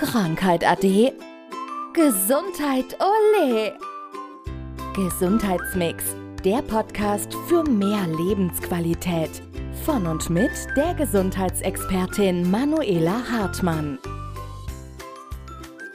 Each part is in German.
Krankheit ade. Gesundheit ole. Gesundheitsmix, der Podcast für mehr Lebensqualität. Von und mit der Gesundheitsexpertin Manuela Hartmann.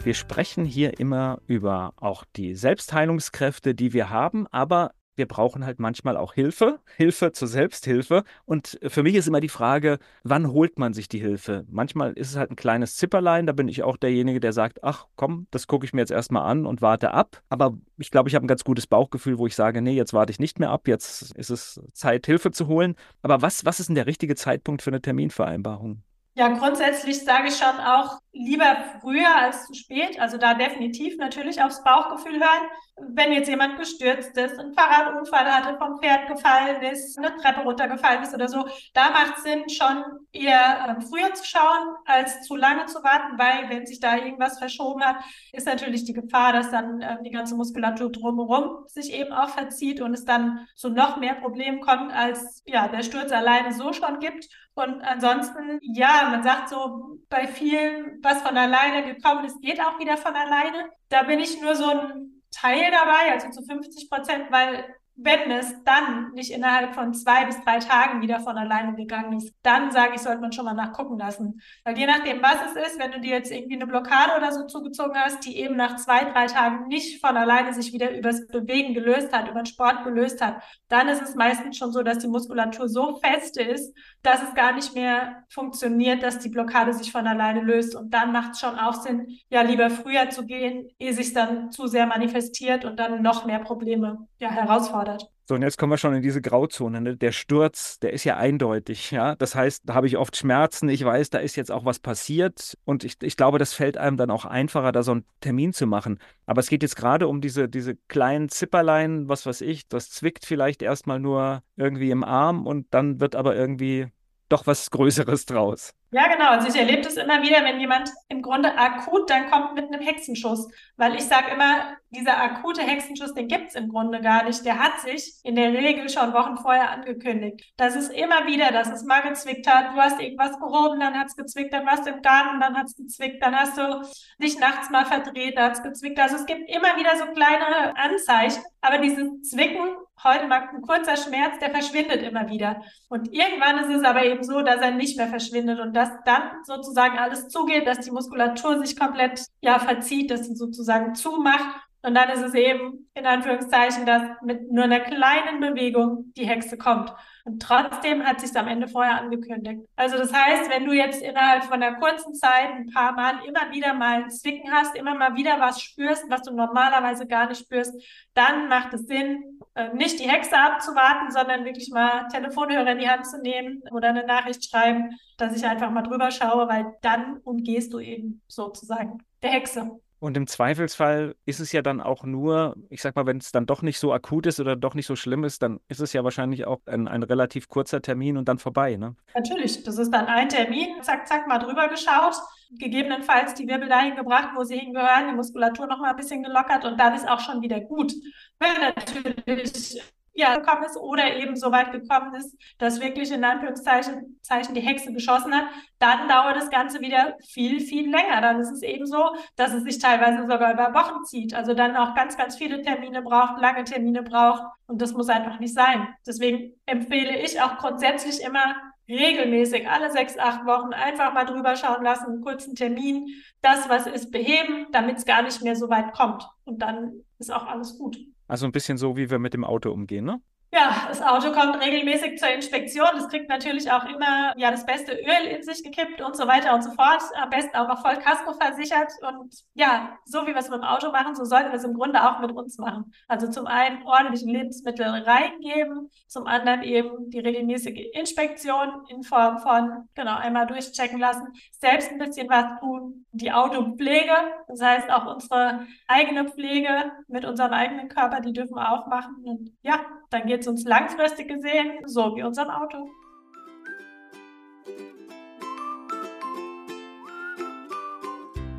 Wir sprechen hier immer über auch die Selbstheilungskräfte, die wir haben, aber wir brauchen halt manchmal auch Hilfe, Hilfe zur Selbsthilfe. Und für mich ist immer die Frage, wann holt man sich die Hilfe? Manchmal ist es halt ein kleines Zipperlein, da bin ich auch derjenige, der sagt, ach komm, das gucke ich mir jetzt erstmal an und warte ab. Aber ich glaube, ich habe ein ganz gutes Bauchgefühl, wo ich sage, nee, jetzt warte ich nicht mehr ab, jetzt ist es Zeit, Hilfe zu holen. Aber was, was ist denn der richtige Zeitpunkt für eine Terminvereinbarung? Ja, grundsätzlich sage ich schon auch lieber früher als zu spät. Also da definitiv natürlich aufs Bauchgefühl hören. Wenn jetzt jemand gestürzt ist, einen Fahrradunfall hatte, vom Pferd gefallen ist, eine Treppe runtergefallen ist oder so, da macht es Sinn, schon eher äh, früher zu schauen, als zu lange zu warten, weil wenn sich da irgendwas verschoben hat, ist natürlich die Gefahr, dass dann äh, die ganze Muskulatur drumherum sich eben auch verzieht und es dann zu noch mehr Problemen kommt, als ja der Sturz alleine so schon gibt. Und ansonsten, ja, man sagt so bei vielen, was von alleine gekommen ist, geht auch wieder von alleine. Da bin ich nur so ein Teil dabei, also zu 50 Prozent, weil wenn es dann nicht innerhalb von zwei bis drei Tagen wieder von alleine gegangen ist, dann sage ich, sollte man schon mal nachgucken lassen. Weil je nachdem, was es ist, wenn du dir jetzt irgendwie eine Blockade oder so zugezogen hast, die eben nach zwei, drei Tagen nicht von alleine sich wieder übers Bewegen gelöst hat, über den Sport gelöst hat, dann ist es meistens schon so, dass die Muskulatur so fest ist, dass es gar nicht mehr funktioniert, dass die Blockade sich von alleine löst. Und dann macht es schon auch Sinn, ja, lieber früher zu gehen, ehe sich dann zu sehr manifestiert und dann noch mehr Probleme ja, herausfordert gefordert. So, und jetzt kommen wir schon in diese Grauzone. Ne? Der Sturz, der ist ja eindeutig, ja. Das heißt, da habe ich oft Schmerzen, ich weiß, da ist jetzt auch was passiert. Und ich, ich glaube, das fällt einem dann auch einfacher, da so einen Termin zu machen. Aber es geht jetzt gerade um diese, diese kleinen Zipperlein, was weiß ich, das zwickt vielleicht erstmal nur irgendwie im Arm und dann wird aber irgendwie doch was Größeres draus. Ja, genau. Also ich erlebe das immer wieder, wenn jemand im Grunde akut dann kommt mit einem Hexenschuss. Weil ich sage immer, dieser akute Hexenschuss, den gibt es im Grunde gar nicht. Der hat sich in der Regel schon Wochen vorher angekündigt. Das ist immer wieder, dass es mal gezwickt hat. Du hast irgendwas gehoben, dann hat es gezwickt, dann warst du im Garten, dann hat es gezwickt, dann hast du dich nachts mal verdreht, dann hat es gezwickt. Also es gibt immer wieder so kleine Anzeichen. Aber dieses Zwicken heute mal ein kurzer Schmerz, der verschwindet immer wieder. Und irgendwann ist es aber eben so, dass er nicht mehr verschwindet und dass dann sozusagen alles zugeht, dass die Muskulatur sich komplett ja verzieht, dass sie sozusagen zumacht. Und dann ist es eben in Anführungszeichen, dass mit nur einer kleinen Bewegung die Hexe kommt. Und trotzdem hat sich am Ende vorher angekündigt. Also das heißt, wenn du jetzt innerhalb von einer kurzen Zeit ein paar Mal immer wieder mal ein Zwicken hast, immer mal wieder was spürst, was du normalerweise gar nicht spürst, dann macht es Sinn, äh, nicht die Hexe abzuwarten, sondern wirklich mal Telefonhörer in die Hand zu nehmen oder eine Nachricht schreiben, dass ich einfach mal drüber schaue, weil dann umgehst du eben sozusagen der Hexe. Und im Zweifelsfall ist es ja dann auch nur, ich sag mal, wenn es dann doch nicht so akut ist oder doch nicht so schlimm ist, dann ist es ja wahrscheinlich auch ein, ein relativ kurzer Termin und dann vorbei, ne? Natürlich, das ist dann ein Termin, zack, zack, mal drüber geschaut, gegebenenfalls die Wirbel dahin gebracht, wo sie hingehören, die Muskulatur noch mal ein bisschen gelockert und dann ist auch schon wieder gut. Wenn natürlich ja, gekommen ist oder eben so weit gekommen ist, dass wirklich in Anführungszeichen Zeichen die Hexe geschossen hat, dann dauert das Ganze wieder viel, viel länger. Dann ist es eben so, dass es sich teilweise sogar über Wochen zieht. Also dann auch ganz, ganz viele Termine braucht, lange Termine braucht. Und das muss einfach nicht sein. Deswegen empfehle ich auch grundsätzlich immer regelmäßig, alle sechs, acht Wochen einfach mal drüber schauen lassen, einen kurzen Termin, das, was ist, beheben, damit es gar nicht mehr so weit kommt. Und dann ist auch alles gut. Also ein bisschen so, wie wir mit dem Auto umgehen, ne? Ja, das Auto kommt regelmäßig zur Inspektion. Es kriegt natürlich auch immer ja das beste Öl in sich gekippt und so weiter und so fort. Am besten auch noch voll Casco versichert. Und ja, so wie wir es mit dem Auto machen, so sollten wir es im Grunde auch mit uns machen. Also zum einen ordentliche Lebensmittel reingeben, zum anderen eben die regelmäßige Inspektion in Form von, genau, einmal durchchecken lassen, selbst ein bisschen was tun, die Autopflege, das heißt auch unsere eigene Pflege mit unserem eigenen Körper, die dürfen wir auch machen. Und ja, dann geht es uns langfristig gesehen so wie unserem Auto.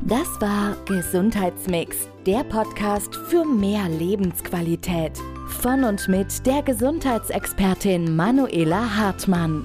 Das war Gesundheitsmix, der Podcast für mehr Lebensqualität. Von und mit der Gesundheitsexpertin Manuela Hartmann.